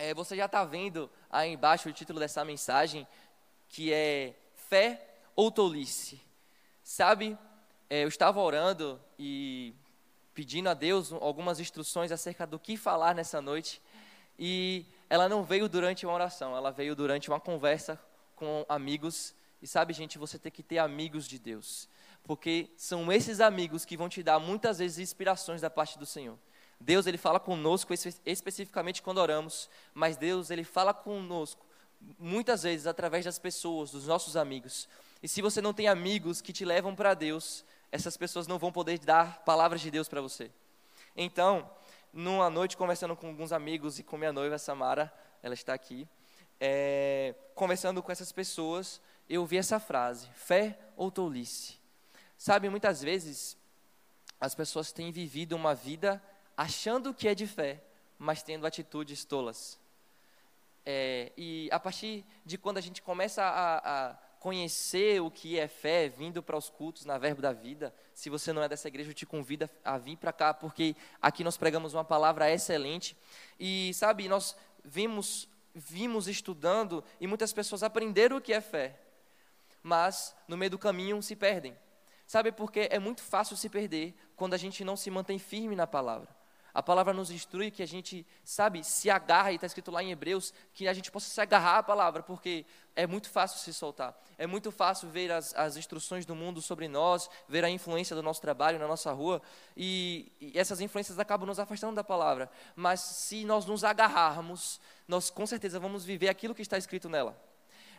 é, você já está vendo aí embaixo o título dessa mensagem, que é Fé ou Tolice. Sabe, é, eu estava orando e pedindo a Deus algumas instruções acerca do que falar nessa noite, e ela não veio durante uma oração, ela veio durante uma conversa com amigos. E sabe, gente, você tem que ter amigos de Deus, porque são esses amigos que vão te dar muitas vezes inspirações da parte do Senhor. Deus ele fala conosco especificamente quando oramos, mas Deus ele fala conosco muitas vezes através das pessoas, dos nossos amigos. E se você não tem amigos que te levam para Deus, essas pessoas não vão poder dar palavras de Deus para você. Então, numa noite conversando com alguns amigos e com minha noiva Samara, ela está aqui, é, conversando com essas pessoas, eu vi essa frase: fé ou tolice. Sabe, muitas vezes as pessoas têm vivido uma vida achando que é de fé, mas tendo atitudes tolas. É, e a partir de quando a gente começa a, a conhecer o que é fé, vindo para os cultos na Verbo da Vida, se você não é dessa igreja, eu te convido a vir para cá, porque aqui nós pregamos uma palavra excelente. E sabe, nós vimos, vimos estudando e muitas pessoas aprenderam o que é fé, mas no meio do caminho se perdem. Sabe, porque é muito fácil se perder quando a gente não se mantém firme na palavra. A palavra nos instrui que a gente, sabe, se agarra, e está escrito lá em Hebreus, que a gente possa se agarrar à palavra, porque é muito fácil se soltar. É muito fácil ver as, as instruções do mundo sobre nós, ver a influência do nosso trabalho na nossa rua, e, e essas influências acabam nos afastando da palavra. Mas se nós nos agarrarmos, nós com certeza vamos viver aquilo que está escrito nela.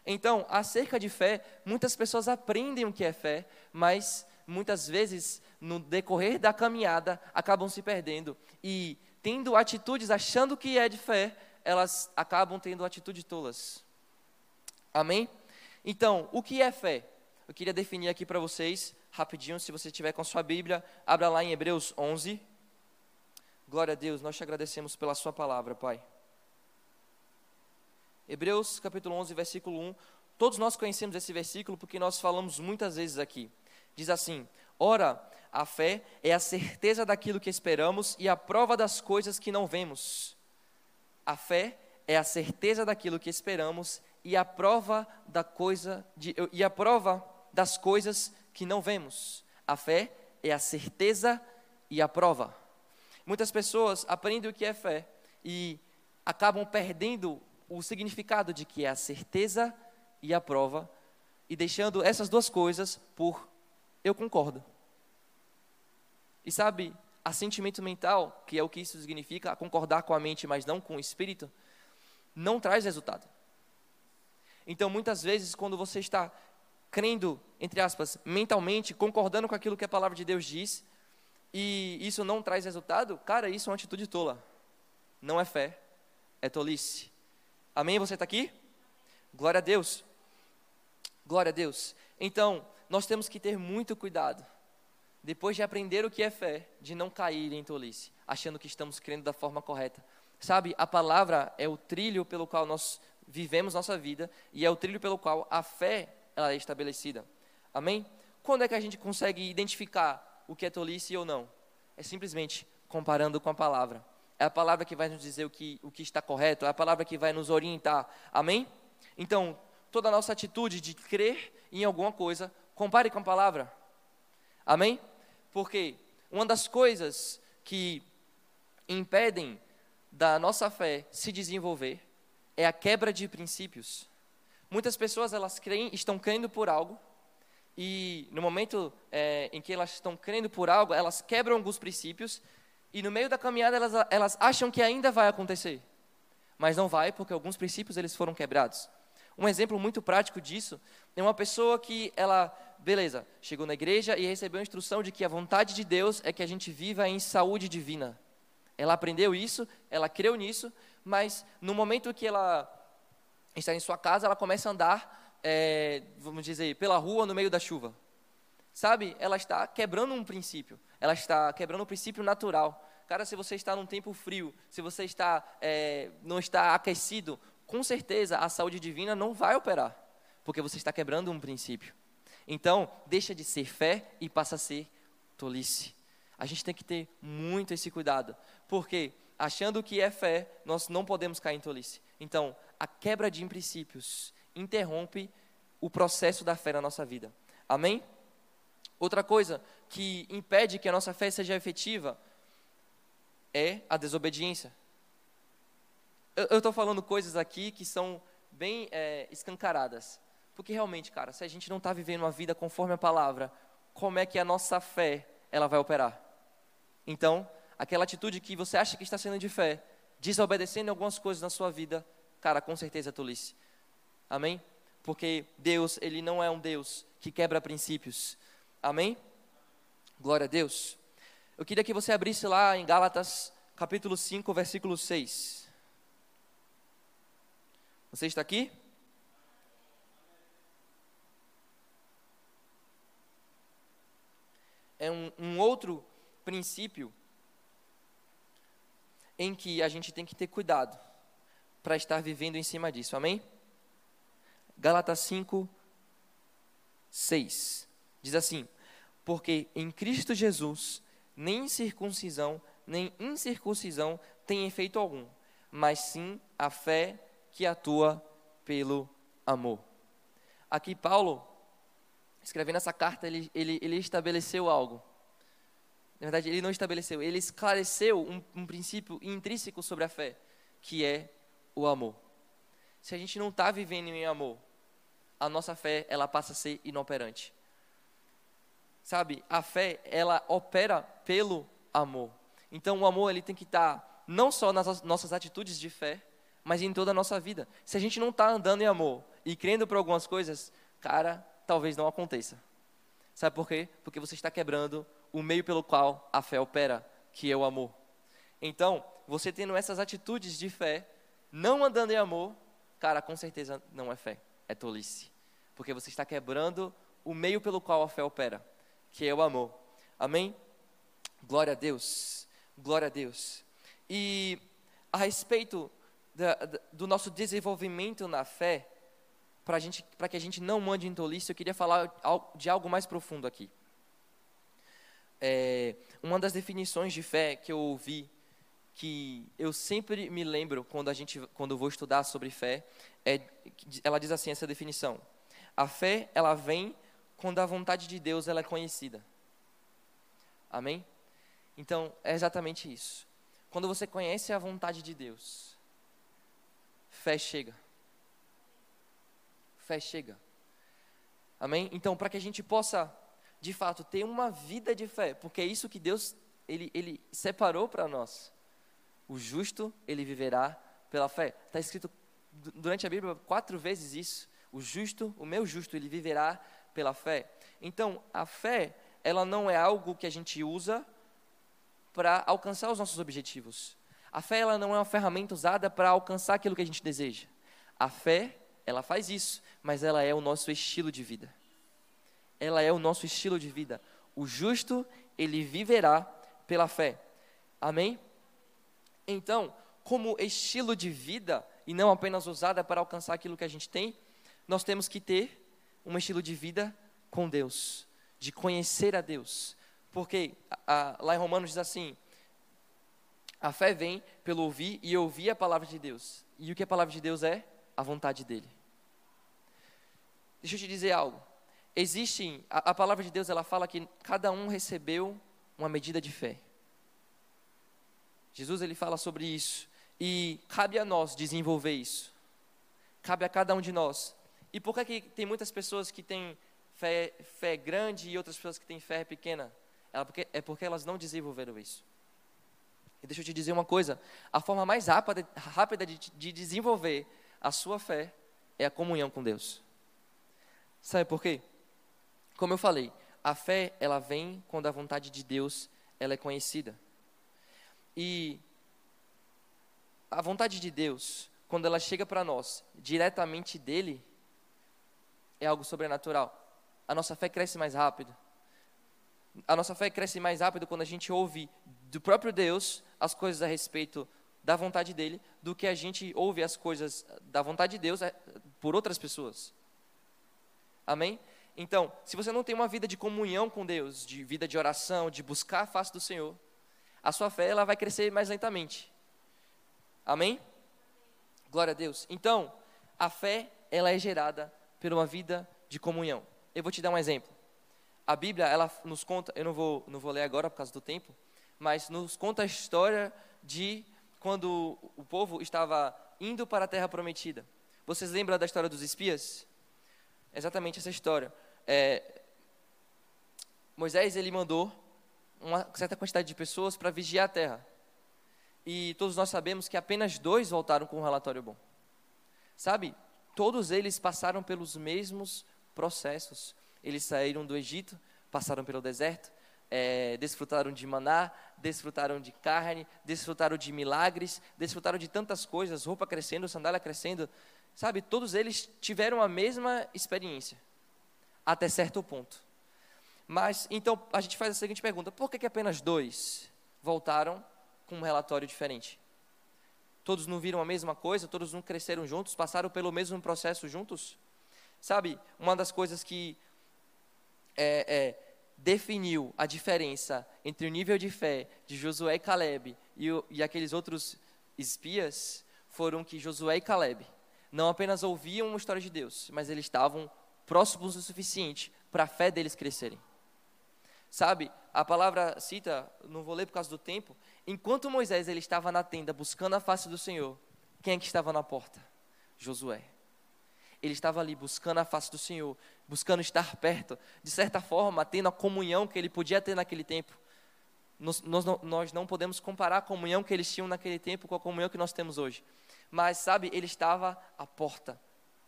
Então, acerca de fé, muitas pessoas aprendem o que é fé, mas muitas vezes, no decorrer da caminhada, acabam se perdendo e tendo atitudes achando que é de fé, elas acabam tendo atitudes tolas. Amém? Então, o que é fé? Eu queria definir aqui para vocês, rapidinho, se você tiver com sua Bíblia, abra lá em Hebreus 11. Glória a Deus, nós te agradecemos pela sua palavra, Pai. Hebreus capítulo 11, versículo 1. Todos nós conhecemos esse versículo porque nós falamos muitas vezes aqui. Diz assim: Ora, a fé é a certeza daquilo que esperamos e a prova das coisas que não vemos. A fé é a certeza daquilo que esperamos e a prova da coisa de, e a prova das coisas que não vemos. A fé é a certeza e a prova. Muitas pessoas aprendem o que é fé e acabam perdendo o significado de que é a certeza e a prova e deixando essas duas coisas por eu concordo. E sabe, assentimento mental, que é o que isso significa, concordar com a mente, mas não com o espírito, não traz resultado. Então, muitas vezes, quando você está crendo, entre aspas, mentalmente, concordando com aquilo que a palavra de Deus diz, e isso não traz resultado, cara, isso é uma atitude tola. Não é fé, é tolice. Amém? Você está aqui? Glória a Deus. Glória a Deus. Então, nós temos que ter muito cuidado, depois de aprender o que é fé, de não cair em tolice, achando que estamos crendo da forma correta. Sabe, a palavra é o trilho pelo qual nós vivemos nossa vida e é o trilho pelo qual a fé ela é estabelecida. Amém? Quando é que a gente consegue identificar o que é tolice ou não? É simplesmente comparando com a palavra. É a palavra que vai nos dizer o que, o que está correto, é a palavra que vai nos orientar. Amém? Então, toda a nossa atitude de crer em alguma coisa Compare com a palavra. Amém? Porque uma das coisas que impedem da nossa fé se desenvolver é a quebra de princípios. Muitas pessoas elas creem, estão crendo por algo e no momento é, em que elas estão crendo por algo, elas quebram alguns princípios e no meio da caminhada elas, elas acham que ainda vai acontecer, mas não vai porque alguns princípios eles foram quebrados. Um exemplo muito prático disso é uma pessoa que ela beleza, chegou na igreja e recebeu a instrução de que a vontade de Deus é que a gente viva em saúde divina. Ela aprendeu isso, ela creu nisso, mas no momento que ela está em sua casa, ela começa a andar, é, vamos dizer, pela rua no meio da chuva. Sabe? Ela está quebrando um princípio. Ela está quebrando um princípio natural. Cara, se você está num tempo frio, se você está é, não está aquecido, com certeza a saúde divina não vai operar, porque você está quebrando um princípio. Então, deixa de ser fé e passa a ser tolice. A gente tem que ter muito esse cuidado, porque achando que é fé, nós não podemos cair em tolice. Então, a quebra de princípios interrompe o processo da fé na nossa vida. Amém? Outra coisa que impede que a nossa fé seja efetiva é a desobediência. Eu estou falando coisas aqui que são bem é, escancaradas. Porque realmente, cara, se a gente não está vivendo uma vida conforme a palavra, como é que a nossa fé ela vai operar? Então, aquela atitude que você acha que está sendo de fé, desobedecendo algumas coisas na sua vida, cara, com certeza é tolice. Amém? Porque Deus, Ele não é um Deus que quebra princípios. Amém? Glória a Deus. Eu queria que você abrisse lá em Gálatas, capítulo 5, versículo 6. Você está aqui? É um, um outro princípio em que a gente tem que ter cuidado para estar vivendo em cima disso, amém? Gálatas 5, 6 diz assim: Porque em Cristo Jesus nem circuncisão nem incircuncisão tem efeito algum, mas sim a fé que atua pelo amor. Aqui, Paulo, escrevendo essa carta, ele, ele, ele estabeleceu algo. Na verdade, ele não estabeleceu, ele esclareceu um, um princípio intrínseco sobre a fé, que é o amor. Se a gente não está vivendo em amor, a nossa fé ela passa a ser inoperante. Sabe, a fé ela opera pelo amor. Então o amor ele tem que estar tá não só nas nossas atitudes de fé, mas em toda a nossa vida. Se a gente não está andando em amor e crendo por algumas coisas, cara, talvez não aconteça. Sabe por quê? Porque você está quebrando o meio pelo qual a fé opera, que é o amor. Então, você tendo essas atitudes de fé, não andando em amor, cara, com certeza não é fé, é tolice. Porque você está quebrando o meio pelo qual a fé opera, que é o amor. Amém? Glória a Deus. Glória a Deus. E a respeito da, da, do nosso desenvolvimento na fé, para que a gente não mande em tolice, eu queria falar de algo mais profundo aqui. É, uma das definições de fé que eu ouvi, que eu sempre me lembro quando a gente, quando eu vou estudar sobre fé, é, ela diz assim essa definição: a fé ela vem quando a vontade de Deus ela é conhecida. Amém? Então é exatamente isso. Quando você conhece a vontade de Deus, fé chega fé chega. Amém? Então, para que a gente possa, de fato, ter uma vida de fé, porque é isso que Deus ele, ele separou para nós. O justo, ele viverá pela fé. Está escrito durante a Bíblia quatro vezes isso. O justo, o meu justo, ele viverá pela fé. Então, a fé, ela não é algo que a gente usa para alcançar os nossos objetivos. A fé, ela não é uma ferramenta usada para alcançar aquilo que a gente deseja. A fé, ela faz isso, mas ela é o nosso estilo de vida. Ela é o nosso estilo de vida. O justo, ele viverá pela fé. Amém? Então, como estilo de vida, e não apenas usada para alcançar aquilo que a gente tem, nós temos que ter um estilo de vida com Deus, de conhecer a Deus. Porque a, a, lá em Romanos diz assim: a fé vem pelo ouvir e ouvir a palavra de Deus. E o que a palavra de Deus é? A vontade dele. Deixa eu te dizer algo. Existem, a, a palavra de Deus ela fala que cada um recebeu uma medida de fé. Jesus ele fala sobre isso e cabe a nós desenvolver isso. Cabe a cada um de nós. E por que, que tem muitas pessoas que têm fé, fé grande e outras pessoas que têm fé pequena? É porque, é porque elas não desenvolveram isso. E deixa eu te dizer uma coisa: a forma mais rápida, rápida de, de desenvolver a sua fé é a comunhão com Deus. Sabe por quê? Como eu falei, a fé ela vem quando a vontade de Deus ela é conhecida. E a vontade de Deus, quando ela chega para nós diretamente dele, é algo sobrenatural. A nossa fé cresce mais rápido. A nossa fé cresce mais rápido quando a gente ouve do próprio Deus as coisas a respeito da vontade dele, do que a gente ouve as coisas da vontade de Deus é, por outras pessoas. Amém? Então, se você não tem uma vida de comunhão com Deus, de vida de oração, de buscar a face do Senhor, a sua fé ela vai crescer mais lentamente. Amém? Glória a Deus. Então, a fé, ela é gerada por uma vida de comunhão. Eu vou te dar um exemplo. A Bíblia, ela nos conta, eu não vou, não vou ler agora por causa do tempo, mas nos conta a história de quando o povo estava indo para a terra prometida. Vocês lembram da história dos espias? Exatamente essa história. É, Moisés ele mandou uma certa quantidade de pessoas para vigiar a terra. E todos nós sabemos que apenas dois voltaram com um relatório bom. Sabe? Todos eles passaram pelos mesmos processos. Eles saíram do Egito, passaram pelo deserto, é, desfrutaram de maná, desfrutaram de carne, desfrutaram de milagres, desfrutaram de tantas coisas, roupa crescendo, sandália crescendo. Sabe? Todos eles tiveram a mesma experiência, até certo ponto. Mas, então, a gente faz a seguinte pergunta: por que, que apenas dois voltaram com um relatório diferente? Todos não viram a mesma coisa? Todos não cresceram juntos? Passaram pelo mesmo processo juntos? Sabe, uma das coisas que é, é, definiu a diferença entre o nível de fé de Josué e Caleb e, o, e aqueles outros espias foram que Josué e Caleb não apenas ouviam uma história de Deus, mas eles estavam próximos o suficiente para a fé deles crescerem. Sabe, a palavra cita, não vou ler por causa do tempo, enquanto Moisés ele estava na tenda buscando a face do Senhor, quem é que estava na porta? Josué. Ele estava ali buscando a face do Senhor, buscando estar perto, de certa forma, tendo a comunhão que ele podia ter naquele tempo. Nós, nós, nós não podemos comparar a comunhão que eles tinham naquele tempo com a comunhão que nós temos hoje. Mas, sabe, ele estava à porta,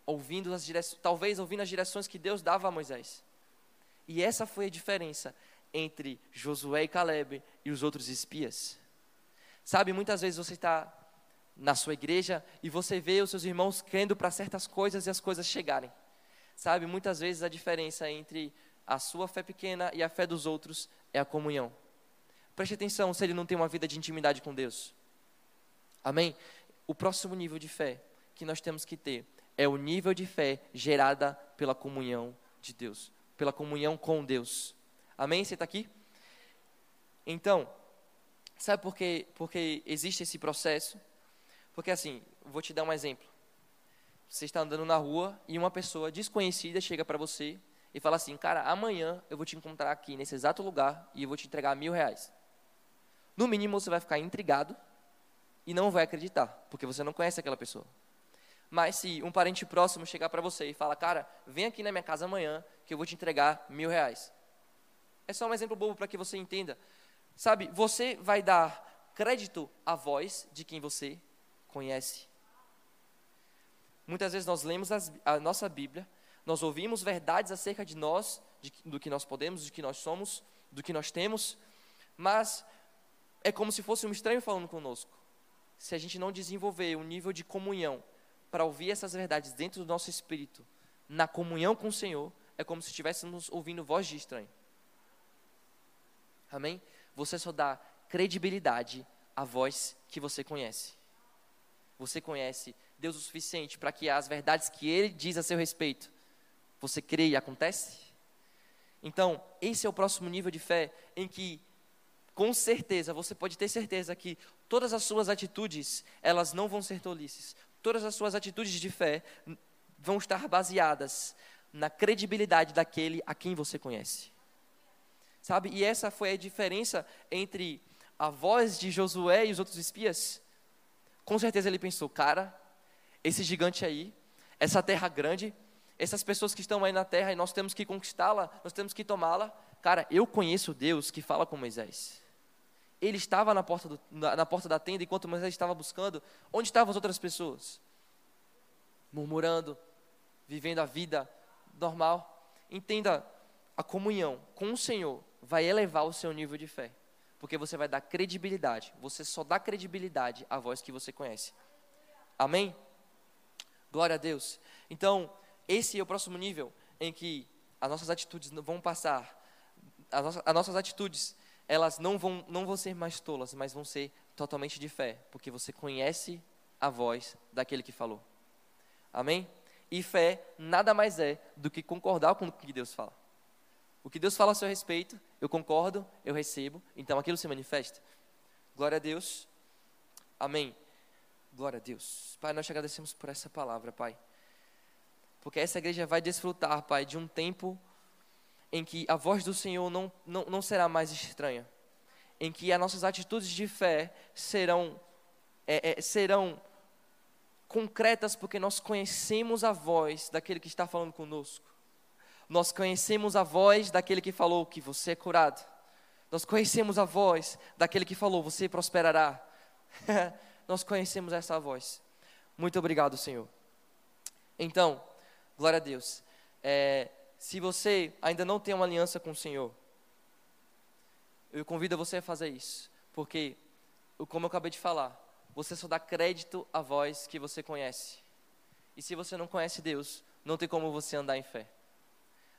ouvindo as direções, talvez ouvindo as direções que Deus dava a Moisés. E essa foi a diferença entre Josué e Caleb e os outros espias. Sabe, muitas vezes você está na sua igreja e você vê os seus irmãos crendo para certas coisas e as coisas chegarem. Sabe, muitas vezes a diferença entre a sua fé pequena e a fé dos outros é a comunhão. Preste atenção se ele não tem uma vida de intimidade com Deus. Amém? O próximo nível de fé que nós temos que ter é o nível de fé gerada pela comunhão de Deus, pela comunhão com Deus. Amém? Você está aqui? Então, sabe por que, porque existe esse processo? Porque assim, vou te dar um exemplo. Você está andando na rua e uma pessoa desconhecida chega para você e fala assim, cara, amanhã eu vou te encontrar aqui nesse exato lugar e eu vou te entregar mil reais. No mínimo você vai ficar intrigado e não vai acreditar, porque você não conhece aquela pessoa. Mas se um parente próximo chegar para você e fala, cara, vem aqui na minha casa amanhã que eu vou te entregar mil reais. É só um exemplo bobo para que você entenda. Sabe, você vai dar crédito à voz de quem você conhece. Muitas vezes nós lemos as, a nossa Bíblia, nós ouvimos verdades acerca de nós, de, do que nós podemos, do que nós somos, do que nós temos, mas é como se fosse um estranho falando conosco. Se a gente não desenvolver um nível de comunhão para ouvir essas verdades dentro do nosso espírito, na comunhão com o Senhor, é como se estivéssemos ouvindo voz de estranho. Amém? Você só dá credibilidade à voz que você conhece. Você conhece Deus o suficiente para que as verdades que Ele diz a seu respeito, você crê e acontece? Então, esse é o próximo nível de fé em que, com certeza, você pode ter certeza que todas as suas atitudes, elas não vão ser tolices. Todas as suas atitudes de fé vão estar baseadas na credibilidade daquele a quem você conhece. Sabe? E essa foi a diferença entre a voz de Josué e os outros espias. Com certeza ele pensou, cara, esse gigante aí, essa terra grande, essas pessoas que estão aí na terra e nós temos que conquistá-la, nós temos que tomá-la. Cara, eu conheço Deus que fala com Moisés. Ele estava na porta, do, na, na porta da tenda enquanto Moisés estava buscando. Onde estavam as outras pessoas? Murmurando, vivendo a vida normal. Entenda a comunhão com o Senhor vai elevar o seu nível de fé. Porque você vai dar credibilidade. Você só dá credibilidade à voz que você conhece. Amém? Glória a Deus. Então, esse é o próximo nível em que as nossas atitudes vão passar. As nossas, as nossas atitudes, elas não vão, não vão ser mais tolas, mas vão ser totalmente de fé. Porque você conhece a voz daquele que falou. Amém? E fé nada mais é do que concordar com o que Deus fala. O que Deus fala a seu respeito, eu concordo, eu recebo, então aquilo se manifesta. Glória a Deus. Amém. Glória a Deus. Pai, nós te agradecemos por essa palavra, Pai. Porque essa igreja vai desfrutar, Pai, de um tempo em que a voz do Senhor não, não, não será mais estranha. Em que as nossas atitudes de fé serão, é, é, serão concretas, porque nós conhecemos a voz daquele que está falando conosco. Nós conhecemos a voz daquele que falou que você é curado. Nós conhecemos a voz daquele que falou: Você prosperará. Nós conhecemos essa voz. Muito obrigado, Senhor. Então, glória a Deus. É, se você ainda não tem uma aliança com o Senhor, eu convido você a fazer isso, porque, como eu acabei de falar, você só dá crédito à voz que você conhece. E se você não conhece Deus, não tem como você andar em fé.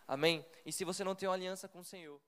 Amém? E se você não tem uma aliança com o Senhor,